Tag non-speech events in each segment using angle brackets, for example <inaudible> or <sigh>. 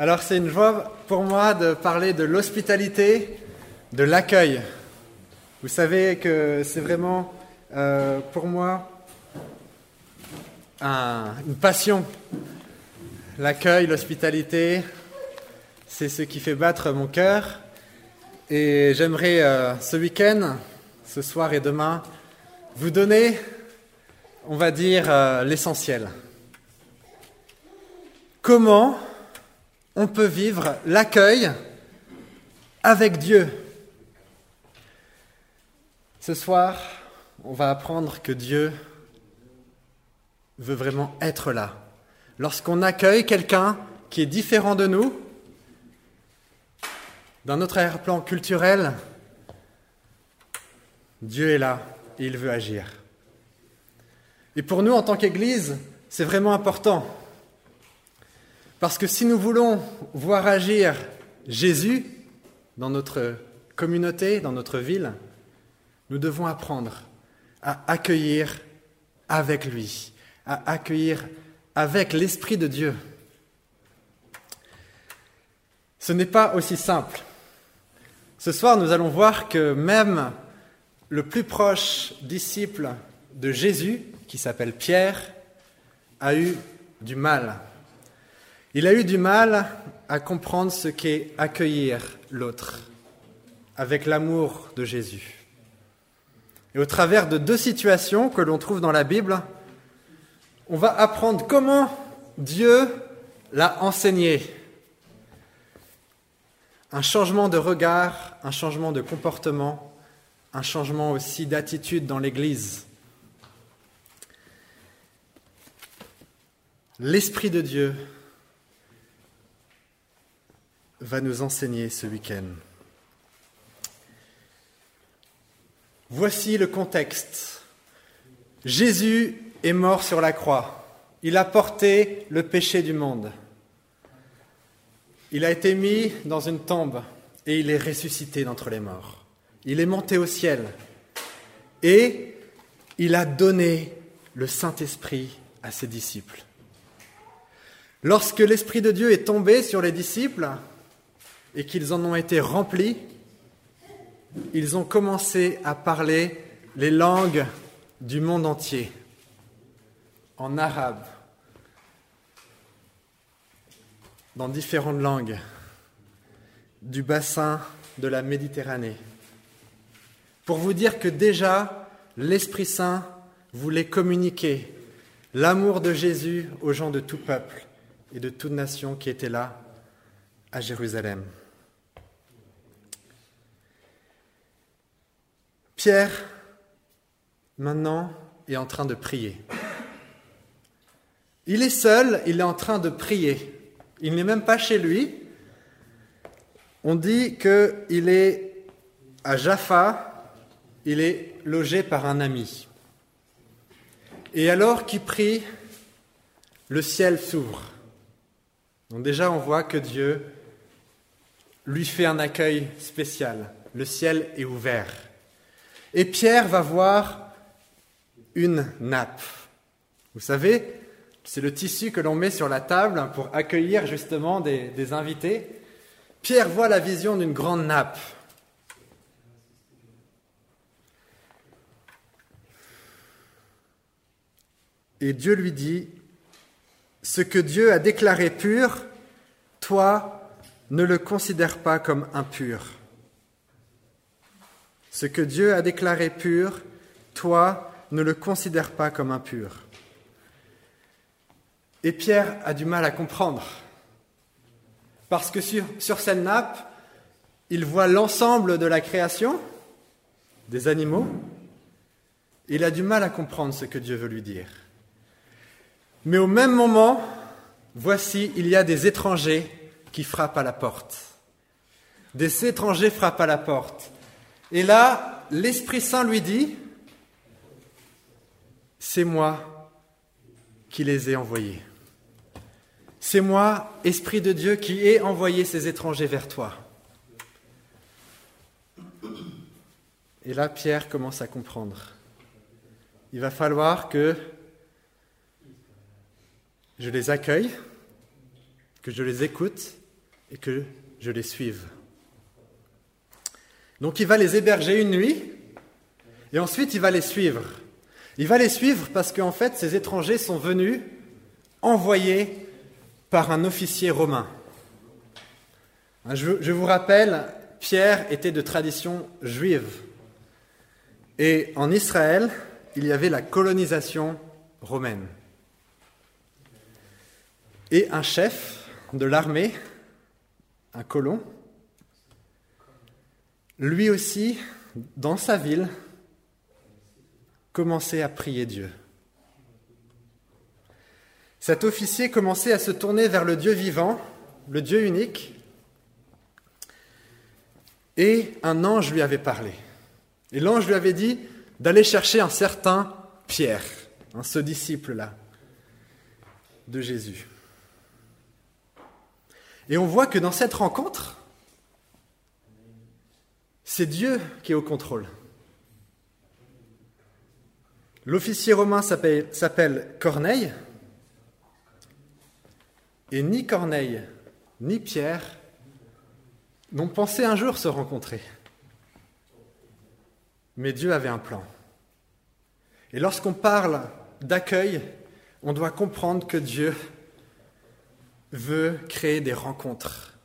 Alors c'est une joie pour moi de parler de l'hospitalité, de l'accueil. Vous savez que c'est vraiment euh, pour moi une passion. L'accueil, l'hospitalité, c'est ce qui fait battre mon cœur. Et j'aimerais euh, ce week-end, ce soir et demain, vous donner, on va dire, euh, l'essentiel. Comment on peut vivre l'accueil avec Dieu. Ce soir, on va apprendre que Dieu veut vraiment être là. Lorsqu'on accueille quelqu'un qui est différent de nous, d'un autre arrière-plan culturel, Dieu est là et il veut agir. Et pour nous, en tant qu'Église, c'est vraiment important. Parce que si nous voulons voir agir Jésus dans notre communauté, dans notre ville, nous devons apprendre à accueillir avec lui, à accueillir avec l'Esprit de Dieu. Ce n'est pas aussi simple. Ce soir, nous allons voir que même le plus proche disciple de Jésus, qui s'appelle Pierre, a eu du mal il a eu du mal à comprendre ce qu'est accueillir l'autre avec l'amour de Jésus. Et au travers de deux situations que l'on trouve dans la Bible, on va apprendre comment Dieu l'a enseigné. Un changement de regard, un changement de comportement, un changement aussi d'attitude dans l'Église. L'Esprit de Dieu va nous enseigner ce week-end. Voici le contexte. Jésus est mort sur la croix. Il a porté le péché du monde. Il a été mis dans une tombe et il est ressuscité d'entre les morts. Il est monté au ciel et il a donné le Saint-Esprit à ses disciples. Lorsque l'Esprit de Dieu est tombé sur les disciples, et qu'ils en ont été remplis, ils ont commencé à parler les langues du monde entier, en arabe, dans différentes langues du bassin de la Méditerranée. Pour vous dire que déjà, l'Esprit Saint voulait communiquer l'amour de Jésus aux gens de tout peuple et de toute nation qui étaient là à Jérusalem. Pierre, maintenant, est en train de prier. Il est seul, il est en train de prier. Il n'est même pas chez lui. On dit qu'il est à Jaffa, il est logé par un ami. Et alors qu'il prie, le ciel s'ouvre. Donc déjà, on voit que Dieu lui fait un accueil spécial. Le ciel est ouvert. Et Pierre va voir une nappe. Vous savez, c'est le tissu que l'on met sur la table pour accueillir justement des, invités. Pierre voit la vision d'une grande nappe. Et Dieu lui dit, ce que Dieu a déclaré pur, toi, ne le considère pas comme impur. Ce que Dieu a déclaré pur, toi, ne le considère pas comme impur. Et Pierre a du mal à comprendre. Parce que sur, sur cette nappe, il voit l'ensemble de la création, des animaux. Il a du mal à comprendre ce que Dieu veut lui dire. Mais au même moment, voici, il y a des étrangers qui frappent à la porte. Des étrangers frappent à la porte. Et là, l'Esprit Saint lui dit, c'est moi qui les ai envoyés. C'est moi, Esprit de Dieu, qui ai envoyé ces étrangers vers toi. Et là, Pierre commence à comprendre. Il va falloir que je les accueille, que je les écoute et que je les suive. Donc il va les héberger une nuit et ensuite il va les suivre. Il va les suivre parce qu'en fait ces étrangers sont venus envoyés par un officier romain. Je, vous rappelle, Pierre était de tradition juive. Et en Israël, il y avait la colonisation romaine. Et un chef de l'armée, un colon, lui aussi, dans sa ville, commençait à prier Dieu. Cet officier commençait à se tourner vers le Dieu vivant, le Dieu unique, et un ange lui avait parlé. Et l'ange lui avait dit d'aller chercher un certain Pierre, ce disciple-là de Jésus. Et on voit que dans cette rencontre, c'est Dieu qui est au contrôle. L'officier romain s'appelle Corneille, et ni Corneille ni Pierre n'ont pensé un jour se rencontrer. Mais Dieu avait un plan. Et lorsqu'on parle d'accueil, on doit comprendre que Dieu veut créer des rencontres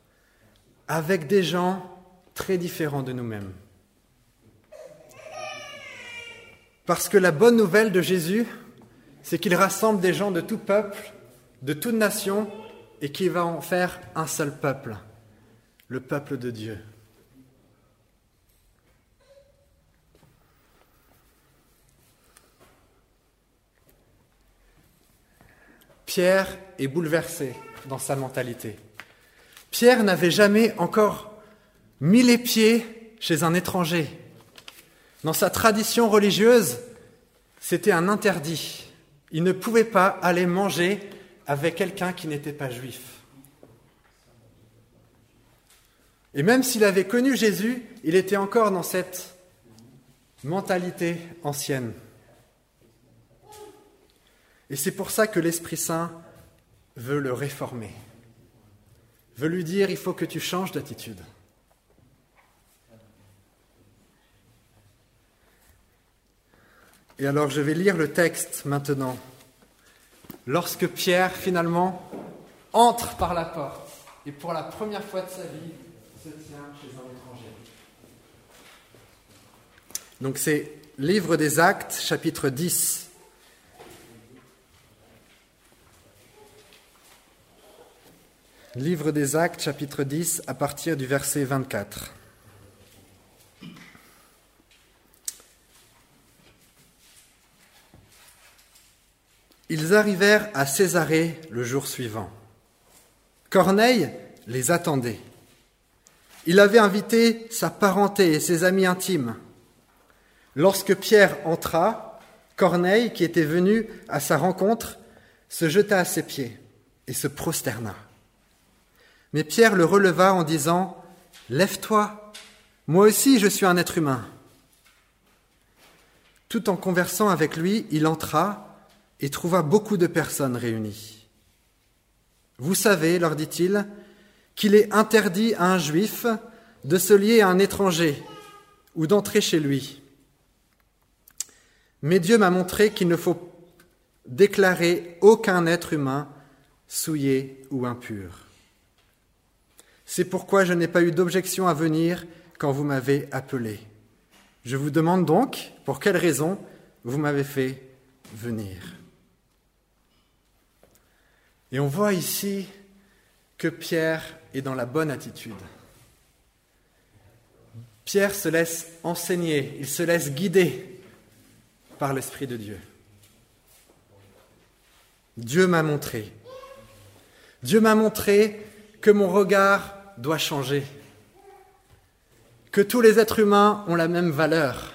avec des gens très différents de nous-mêmes. Parce que la bonne nouvelle de Jésus, c'est qu'il rassemble des gens de tout peuple, de toute nation, et qu'il va en faire un seul peuple, le peuple de Dieu. Pierre est bouleversé dans sa mentalité. Pierre n'avait jamais encore mis les pieds chez un étranger. Dans sa tradition religieuse, c'était un interdit. Il ne pouvait pas aller manger avec quelqu'un qui n'était pas juif. Et même s'il avait connu Jésus, il était encore dans cette mentalité ancienne. Et c'est pour ça que l'Esprit Saint veut le réformer, veut lui dire, il faut que tu changes d'attitude. Et alors je vais lire le texte maintenant. Lorsque Pierre finalement entre par la porte et pour la première fois de sa vie se tient chez un étranger. Donc c'est Livre des Actes, chapitre 10. Livre des Actes, chapitre 10, à partir du verset 24. Ils arrivèrent à Césarée le jour suivant. Corneille les attendait. Il avait invité sa parenté et ses amis intimes. Lorsque Pierre entra, Corneille, qui était venu à sa rencontre, se jeta à ses pieds et se prosterna. Mais Pierre le releva en disant, Lève-toi, moi aussi je suis un être humain. Tout en conversant avec lui, il entra et trouva beaucoup de personnes réunies. Vous savez, leur dit-il, qu'il est interdit à un juif de se lier à un étranger ou d'entrer chez lui. Mais Dieu m'a montré qu'il ne faut déclarer aucun être humain souillé ou impur. C'est pourquoi je n'ai pas eu d'objection à venir quand vous m'avez appelé. Je vous demande donc pour quelle raison vous m'avez fait venir? Et on voit ici que Pierre est dans la bonne attitude. Pierre se laisse enseigner, il se laisse guider par l'Esprit de Dieu. Dieu m'a montré. Dieu m'a montré que mon regard doit changer, que tous les êtres humains ont la même valeur,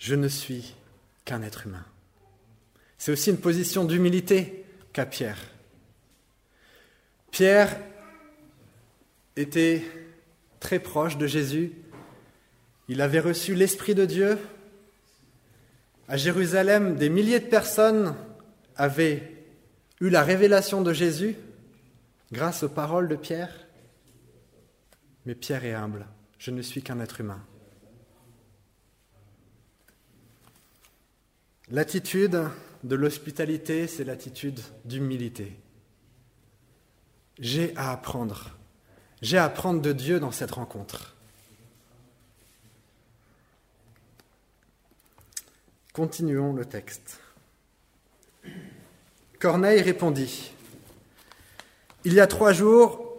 je ne suis qu'un être humain. C'est aussi une position d'humilité qu'a Pierre. Pierre était très proche de Jésus. Il avait reçu l'Esprit de Dieu. À Jérusalem, des milliers de personnes avait eu la révélation de Jésus grâce aux paroles de Pierre. Mais Pierre est humble, je ne suis qu'un être humain. L'attitude de l'hospitalité, c'est l'attitude d'humilité. J'ai à apprendre. J'ai à apprendre de Dieu dans cette rencontre. Continuons le texte. Corneille répondit Il y a trois jours,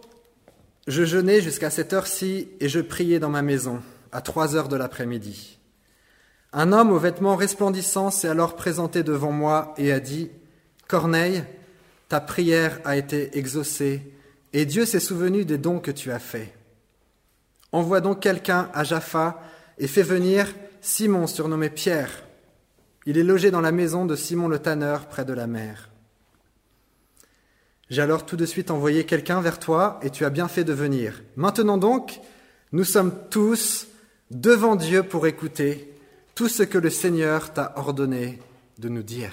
je jeûnais jusqu'à cette heure-ci et je priais dans ma maison, à trois heures de l'après-midi. Un homme aux vêtements resplendissants s'est alors présenté devant moi et a dit Corneille, ta prière a été exaucée et Dieu s'est souvenu des dons que tu as faits. Envoie donc quelqu'un à Jaffa et fais venir Simon surnommé Pierre. Il est logé dans la maison de Simon le tanneur près de la mer. J'ai alors tout de suite envoyé quelqu'un vers toi, et tu as bien fait de venir. Maintenant donc, nous sommes tous devant Dieu pour écouter tout ce que le Seigneur t'a ordonné de nous dire.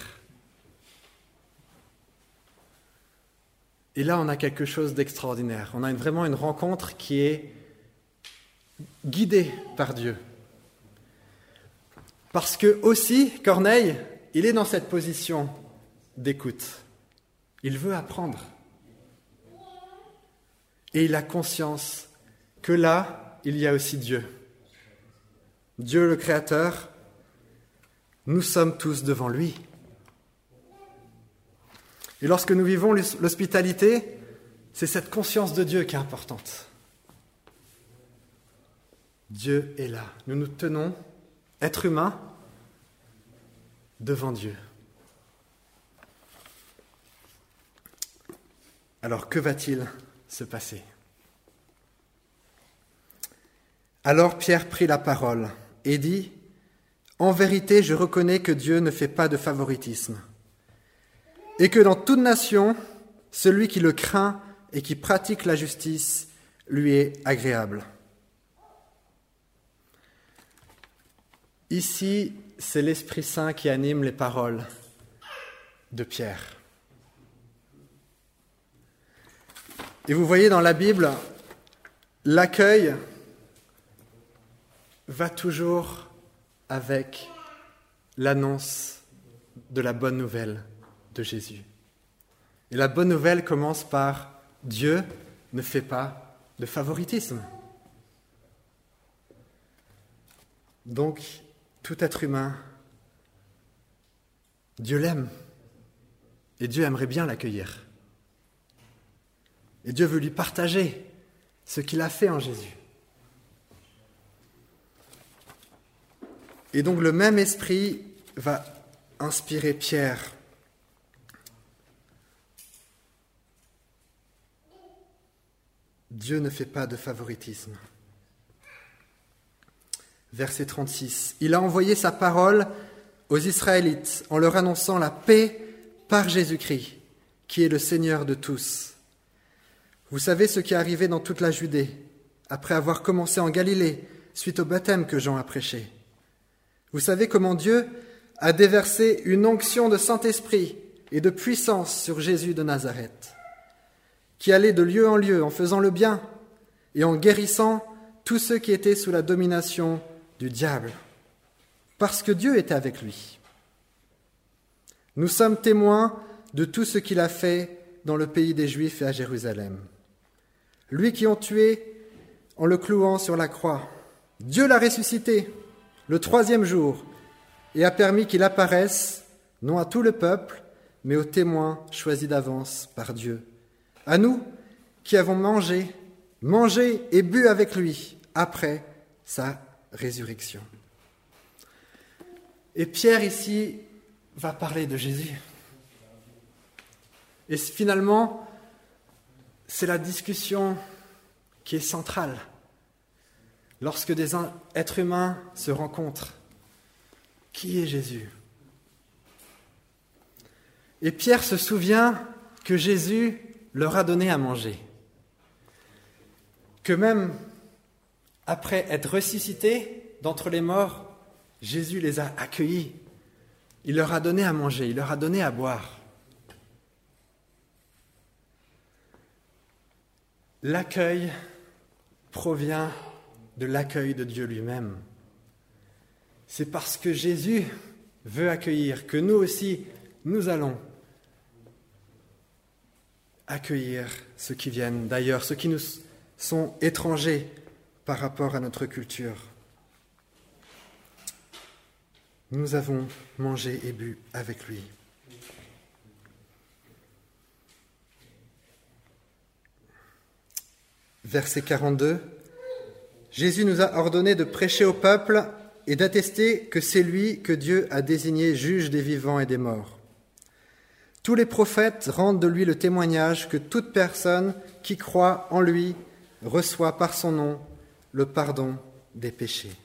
Et là, on a quelque chose d'extraordinaire. On a vraiment une rencontre qui est guidée par Dieu. Parce que aussi, Corneille, il est dans cette position d'écoute. Il veut apprendre. Et il a conscience que là, il y a aussi Dieu. Dieu le Créateur, nous sommes tous devant lui. Et lorsque nous vivons l'hospitalité, c'est cette conscience de Dieu qui est importante. Dieu est là. Nous nous tenons, être humains, devant Dieu. Alors que va-t-il se passer? Alors Pierre prit la parole et dit, En vérité, je reconnais que Dieu ne fait pas de favoritisme, et que dans toute nation, celui qui le craint et qui pratique la justice lui est agréable. Ici, c'est l'Esprit Saint qui anime les paroles de Pierre. Et vous voyez dans la Bible, l'accueil va toujours avec l'annonce de la bonne nouvelle de Jésus. Et la bonne nouvelle commence par Dieu ne fait pas de favoritisme. Donc, tout être humain, Dieu l'aime. Et Dieu aimerait bien l'accueillir. Et Dieu veut lui partager ce qu'il a fait en Jésus. Et donc le même esprit va inspirer Pierre. Dieu ne fait pas de favoritisme. Verset 36. Il a envoyé sa parole aux Israélites en leur annonçant la paix par Jésus-Christ, qui est le Seigneur de tous. Vous savez ce qui est arrivé dans toute la Judée, après avoir commencé en Galilée, suite au baptême que Jean a prêché. Vous savez comment Dieu a déversé une onction de Saint-Esprit et de puissance sur Jésus de Nazareth, qui allait de lieu en lieu en faisant le bien et en guérissant tous ceux qui étaient sous la domination du diable, parce que Dieu était avec lui. Nous sommes témoins de tout ce qu'il a fait dans le pays des Juifs et à Jérusalem lui qui ont tué en le clouant sur la croix. Dieu l'a ressuscité le troisième jour et a permis qu'il apparaisse, non à tout le peuple, mais aux témoins choisis d'avance par Dieu. À nous qui avons mangé, mangé et bu avec lui après sa résurrection. Et Pierre ici va parler de Jésus. Et finalement, c'est la discussion qui est centrale lorsque des êtres humains se rencontrent. Qui est Jésus? Et Pierre se souvient que Jésus leur a donné à manger, que même après être ressuscité d'entre les morts, Jésus les a accueillis, il leur a donné à manger, il leur a donné à boire. L'accueil provient de l'accueil de Dieu lui-même. C'est parce que Jésus veut accueillir que nous aussi, nous allons accueillir ceux qui viennent d'ailleurs, ceux qui nous sont étrangers par rapport à notre culture. Nous avons mangé et bu avec lui. Verset 42. Jésus nous a ordonné de prêcher au peuple et d'attester que c'est lui que Dieu a désigné juge des vivants et des morts. Tous les prophètes rendent de lui le témoignage que toute personne qui croit en lui reçoit par son nom le pardon des péchés.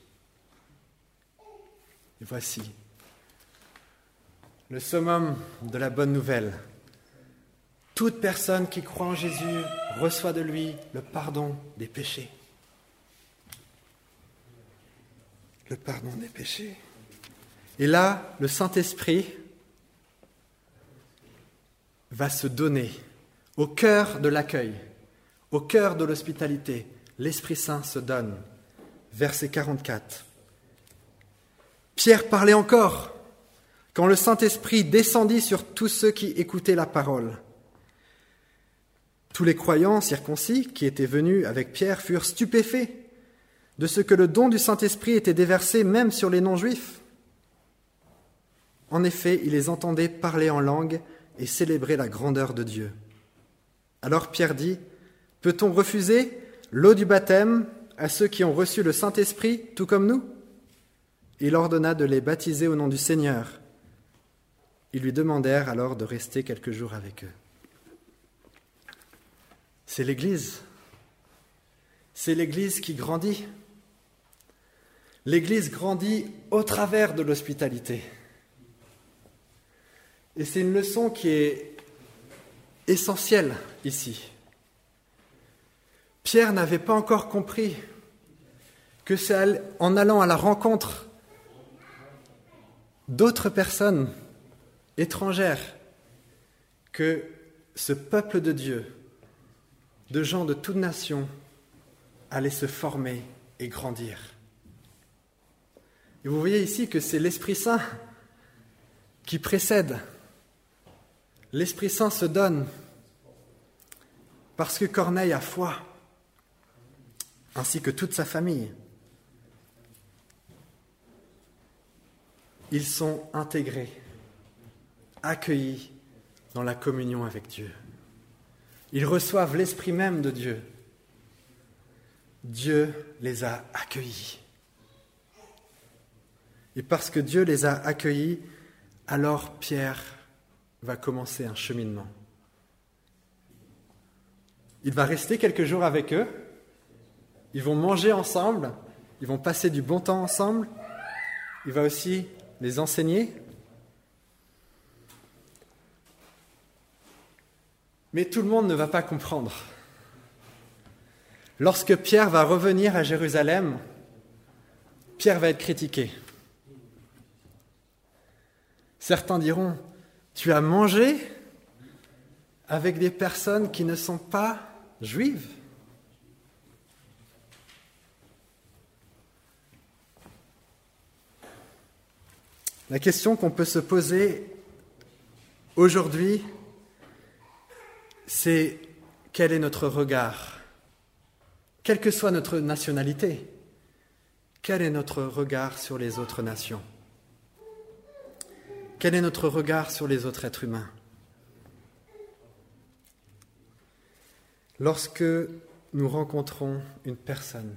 Voici le summum de la bonne nouvelle. Toute personne qui croit en Jésus reçoit de lui le pardon des péchés. Le pardon des péchés. Et là, le Saint-Esprit va se donner au cœur de l'accueil, au cœur de l'hospitalité. L'Esprit Saint se donne. Verset 44. Pierre parlait encore quand le Saint-Esprit descendit sur tous ceux qui écoutaient la parole. Tous les croyants circoncis qui étaient venus avec Pierre furent stupéfaits de ce que le don du Saint-Esprit était déversé même sur les non-juifs. En effet, ils les entendaient parler en langue et célébrer la grandeur de Dieu. Alors Pierre dit, Peut-on refuser l'eau du baptême à ceux qui ont reçu le Saint-Esprit tout comme nous? Il ordonna de les baptiser au nom du Seigneur. Ils lui demandèrent alors de rester quelques jours avec eux. C'est l'Église. C'est l'Église qui grandit. L'Église grandit au travers de l'hospitalité. Et c'est une leçon qui est essentielle ici. Pierre n'avait pas encore compris que c'est en allant à la rencontre d'autres personnes étrangères que ce peuple de Dieu, de gens de toute nation, allait se former et grandir. Et vous voyez ici que c'est l'Esprit Saint qui précède l'Esprit Saint se donne parce que Corneille a foi, ainsi que toute sa famille. Ils sont intégrés, accueillis dans la communion avec Dieu. Ils reçoivent l'Esprit même de Dieu. Dieu les a accueillis. Et parce que Dieu les a accueillis, alors Pierre va commencer un cheminement. Il va rester quelques jours avec eux, ils vont manger ensemble, ils vont passer du bon temps ensemble, il va aussi les enseigner. Mais tout le monde ne va pas comprendre. Lorsque Pierre va revenir à Jérusalem, Pierre va être critiqué. Certains diront, tu as mangé avec des personnes qui ne sont pas juives. La question qu'on peut se poser aujourd'hui, c'est quel est notre regard? Quelle que soit notre nationalité, quel est notre regard sur les autres nations? Quel est notre regard sur les autres êtres humains Lorsque nous rencontrons une personne,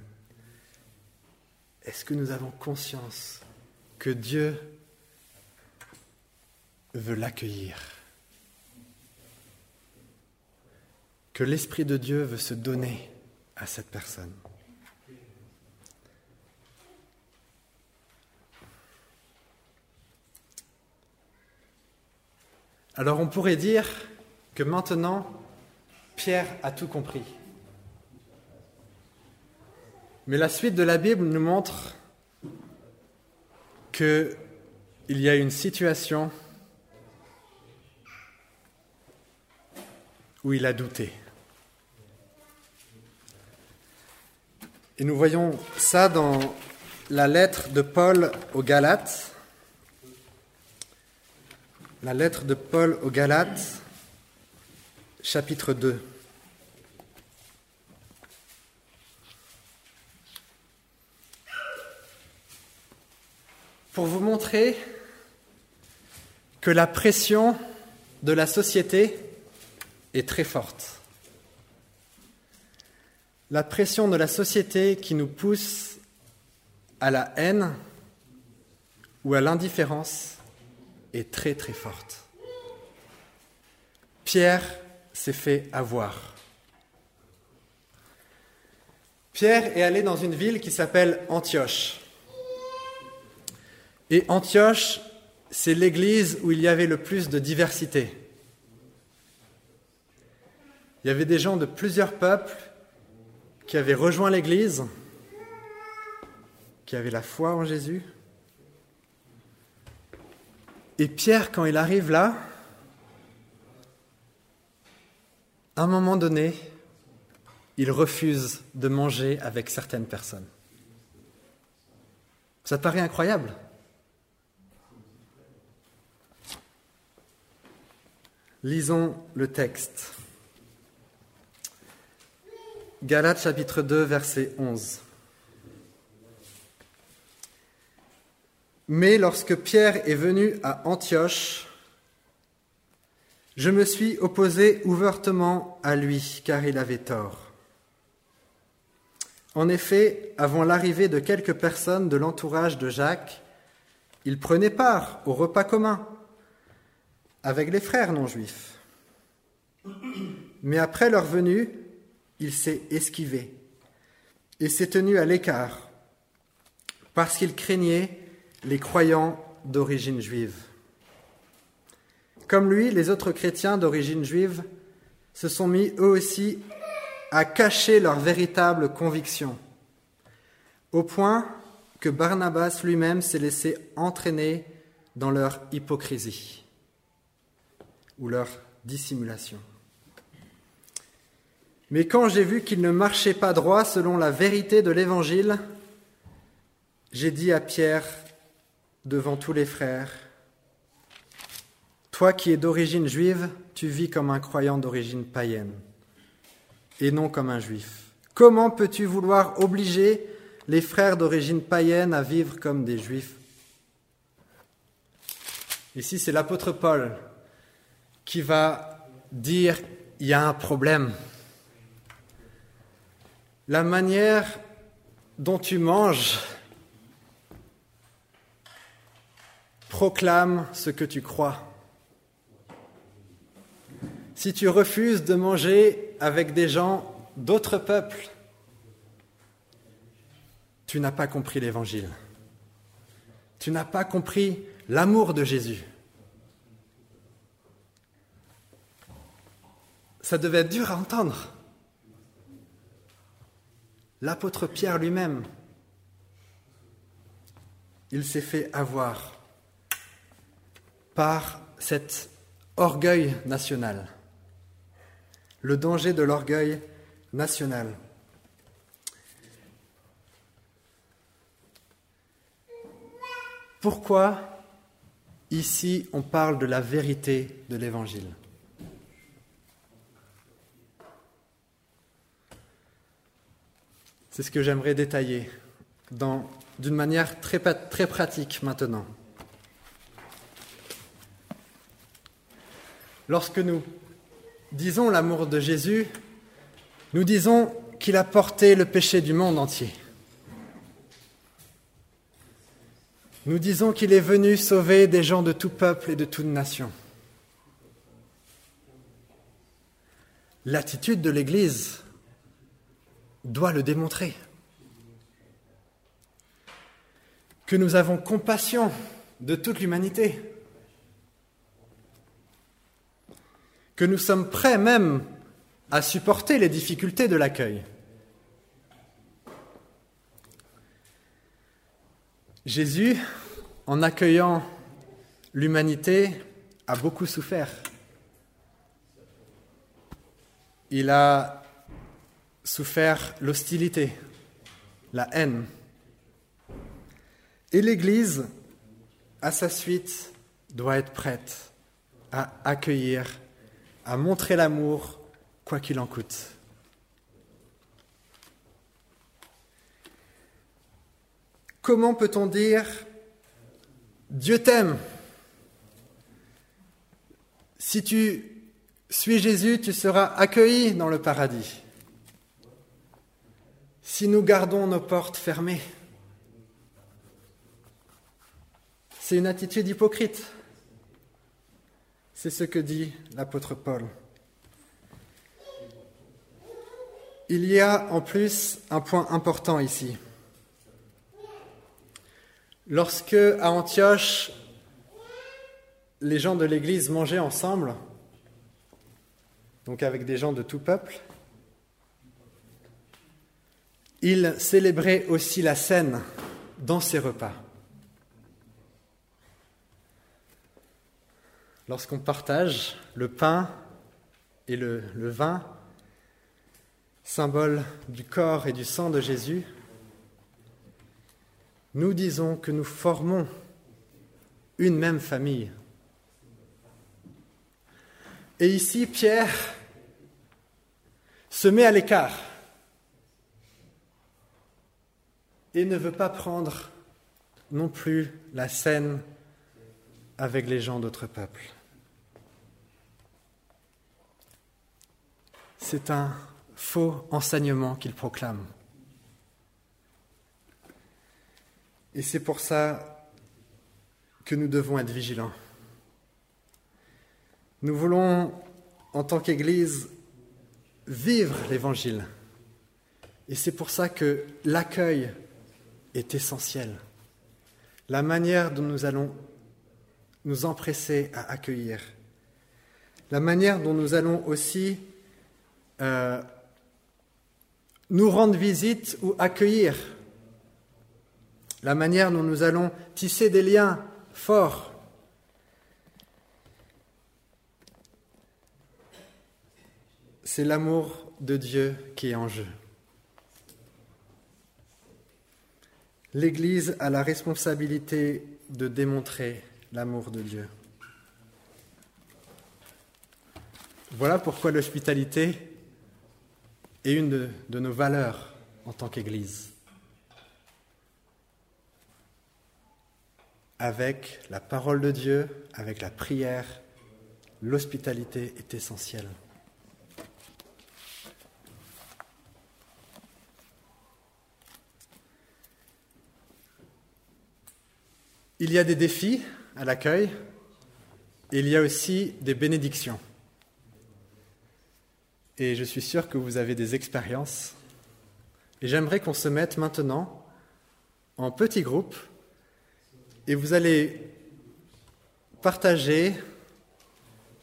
est-ce que nous avons conscience que Dieu veut l'accueillir? Que l'Esprit de Dieu veut se donner à cette personne? Alors on pourrait dire que maintenant, Pierre a tout compris. Mais la suite de la Bible nous montre qu'il y a une situation où il a douté. Et nous voyons ça dans la lettre de Paul aux Galates. La lettre de Paul aux Galates, chapitre 2. Pour vous montrer que la pression de la société est très forte la pression de la société qui nous pousse à la haine ou à l'indifférence est très très forte. Pierre s'est fait avoir. Pierre est allé dans une ville qui s'appelle Antioche. Et Antioche, c'est l'église où il y avait le plus de diversité. Il y avait des gens de plusieurs peuples qui avait rejoint l'Église, qui avait la foi en Jésus. Et Pierre, quand il arrive là, à un moment donné, il refuse de manger avec certaines personnes. Ça paraît incroyable? Lisons le texte. Galates chapitre 2, verset 11. Mais lorsque Pierre est venu à Antioche, je me suis opposé ouvertement à lui, car il avait tort. En effet, avant l'arrivée de quelques personnes de l'entourage de Jacques, il prenait part au repas commun avec les frères non juifs. Mais après leur venue, il s'est esquivé et s'est tenu à l'écart parce qu'il craignait les croyants d'origine juive. Comme lui, les autres chrétiens d'origine juive se sont mis eux aussi à cacher leurs véritables convictions, au point que Barnabas lui-même s'est laissé entraîner dans leur hypocrisie ou leur dissimulation. Mais quand j'ai vu qu'il ne marchait pas droit selon la vérité de l'Évangile, j'ai dit à Pierre devant tous les frères, Toi qui es d'origine juive, tu vis comme un croyant d'origine païenne et non comme un juif. Comment peux-tu vouloir obliger les frères d'origine païenne à vivre comme des juifs? Ici, c'est l'apôtre Paul qui va dire, il y a un problème. La manière dont tu manges proclame ce que tu crois. Si tu refuses de manger avec des gens d'autres peuples, tu n'as pas compris l'Évangile. Tu n'as pas compris l'amour de Jésus. Ça devait être dur à entendre l'apôtre Pierre lui-même, il s'est fait avoir par cet orgueil national, le danger de l'orgueil national. Pourquoi ici on parle de la vérité de l'Évangile? C'est ce que j'aimerais détailler d'une manière très, pratique maintenant. Lorsque nous disons l'amour de Jésus, nous disons qu'il a porté le péché du monde entier. Nous disons qu'il est venu sauver des gens de tout peuple et de toute nation. L'attitude de l'Église doit le démontrer. Que nous avons compassion de toute l'humanité. Que nous sommes prêts même à supporter les difficultés de l'accueil. Jésus, en accueillant l'humanité, a beaucoup souffert. Il a souffert l'hostilité, la haine. Et l'Église, à sa suite, doit être prête à accueillir, à montrer l'amour, quoi qu'il en coûte. Comment peut-on dire Dieu t'aime? Si tu suis Jésus, tu seras accueilli dans le paradis. Si nous gardons nos portes fermées, c'est une attitude hypocrite. C'est ce que dit l'apôtre Paul. Il y a en plus un point important ici. Lorsque à Antioche, les gens de l'Église mangeaient ensemble, donc avec des gens de tout peuple. Il célébrait aussi la scène dans ses repas. Lorsqu'on partage le pain et le, vin, symbole du corps et du sang de Jésus, nous disons que nous formons une même famille. Et ici, Pierre se met à l'écart et ne veut pas prendre non plus la scène avec les gens d'autres peuples. C'est un faux enseignement qu'il proclame. Et c'est pour ça que nous devons être vigilants. Nous voulons, en tant qu'Église, vivre l'Évangile. Et c'est pour ça que l'accueil est essentiel. La manière dont nous allons nous empresser à accueillir. La manière dont nous allons aussi euh, nous rendre visite ou accueillir. La manière dont nous allons tisser des liens forts c'est l'amour de Dieu qui est en jeu. L'Église a la responsabilité de démontrer l'amour de Dieu. Voilà pourquoi l'hospitalité est une de, de, nos valeurs en tant qu'Église. Avec la parole de Dieu, avec la prière, l'hospitalité est essentielle. Il y a des défis à l'accueil et il y a aussi des bénédictions. Et je suis sûr que vous avez des expériences. Et j'aimerais qu'on se mette maintenant en petits groupes et vous allez partager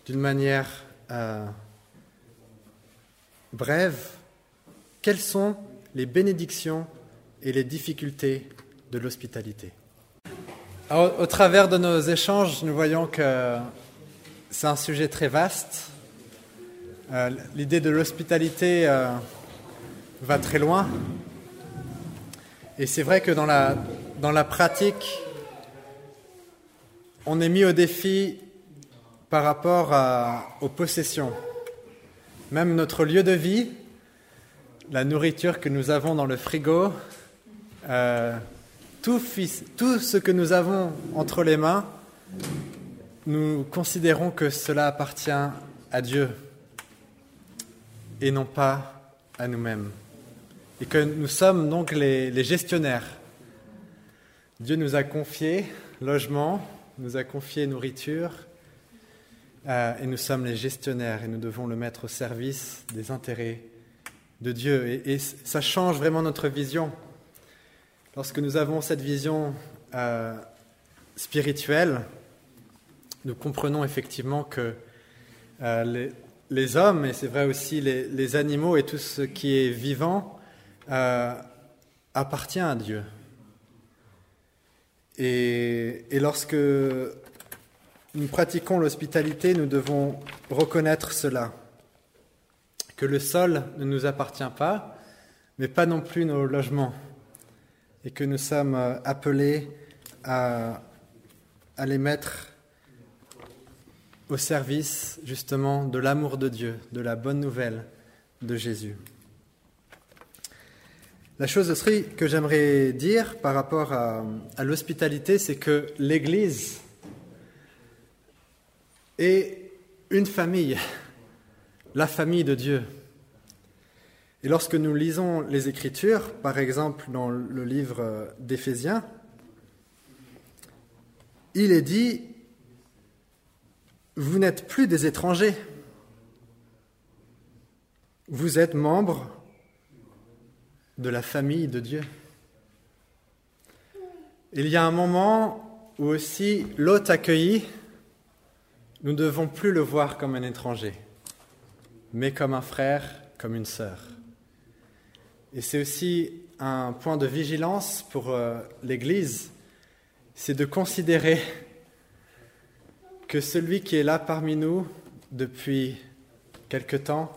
d'une manière euh, brève quelles sont les bénédictions et les difficultés de l'hospitalité. Au travers de nos échanges, nous voyons que c'est un sujet très vaste. Euh, L'idée de l'hospitalité euh, va très loin. Et c'est vrai que dans la, pratique, on est mis au défi par rapport aux possessions. Même notre lieu de vie, la nourriture que nous avons dans le frigo, euh, tout, ce que nous avons entre les mains, nous considérons que cela appartient à Dieu et non pas à nous-mêmes. Et que nous sommes donc les, gestionnaires. Dieu nous a confié logement, nous a confié nourriture, euh, et nous sommes les gestionnaires, et nous devons le mettre au service des intérêts de Dieu. Et, et ça change vraiment notre vision. Lorsque nous avons cette vision euh, spirituelle, nous comprenons effectivement que euh, les, les, hommes, et c'est vrai aussi les, animaux et tout ce qui est vivant, euh, appartient à Dieu. Et, et lorsque nous pratiquons l'hospitalité, nous devons reconnaître cela, que le sol ne nous appartient pas, mais pas non plus nos logements et que nous sommes euh, appelés à, à les mettre au service justement de l'amour de Dieu, de la bonne nouvelle de Jésus. La chose aussi que j'aimerais dire par rapport à, à l'hospitalité, c'est que l'Église est une famille, <laughs> la famille de Dieu. Et lorsque nous lisons les Écritures, par exemple dans le livre d'Éphésiens, il est dit, vous n'êtes plus des étrangers, vous êtes membres de la famille de Dieu. Il y a un moment où aussi l'hôte accueilli, nous ne devons plus le voir comme un étranger, mais comme un frère, comme une sœur. Et c'est aussi un point de vigilance pour euh, l'Église, c'est de considérer que celui qui est là parmi nous depuis quelque temps,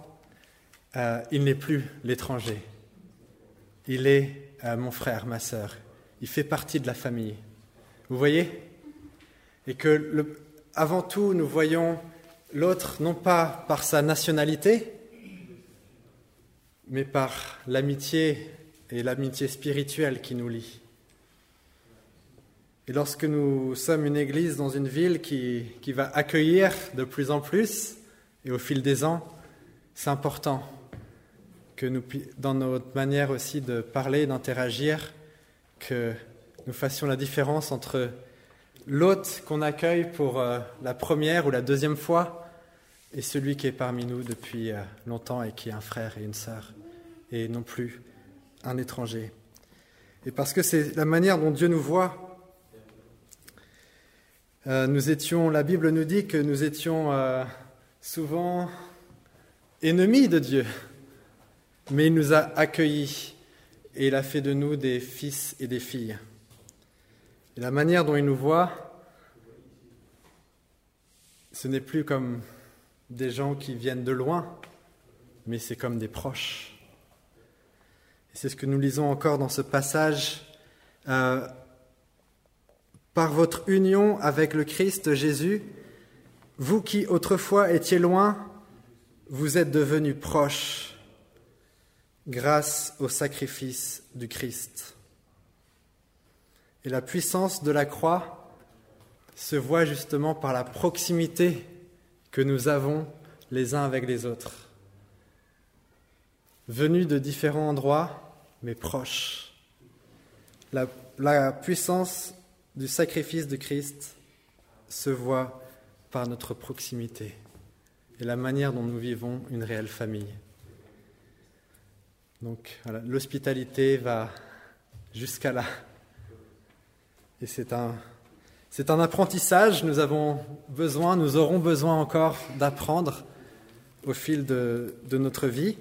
euh, il n'est plus l'étranger. Il est euh, mon frère, ma sœur. Il fait partie de la famille. Vous voyez? Et que avant tout, nous voyons l'autre non pas par sa nationalité, mais par l'amitié et l'amitié spirituelle qui nous lie. Et lorsque nous sommes une église dans une ville qui, qui va accueillir de plus en plus, et au fil des ans, c'est important que nous, dans notre manière aussi de parler, d'interagir, que nous fassions la différence entre l'hôte qu'on accueille pour euh, la première ou la deuxième fois et celui qui est parmi nous depuis euh, longtemps et qui est un frère et une sœur et non plus un étranger. Et parce que c'est la manière dont Dieu nous voit, euh, nous étions, la Bible nous dit que nous étions souvent ennemis de Dieu, mais il nous a accueillis et il a fait de nous des fils et des filles. La manière dont il nous voit, ce n'est plus comme des gens qui viennent de loin, mais c'est comme des proches. C'est ce que nous lisons encore dans ce passage. Euh, par votre union avec le Christ Jésus, vous qui autrefois étiez loin, vous êtes devenus proches grâce au sacrifice du Christ. Et la puissance de la croix se voit justement par la proximité que nous avons les uns avec les autres. Venus de différents endroits, mais proches. La, la puissance du sacrifice de Christ se voit par notre proximité et la manière dont nous vivons une réelle famille. Donc l'hospitalité va jusqu'à là. Et c'est un, c'est un apprentissage, nous avons besoin, nous aurons besoin encore d'apprendre au fil de, de notre vie.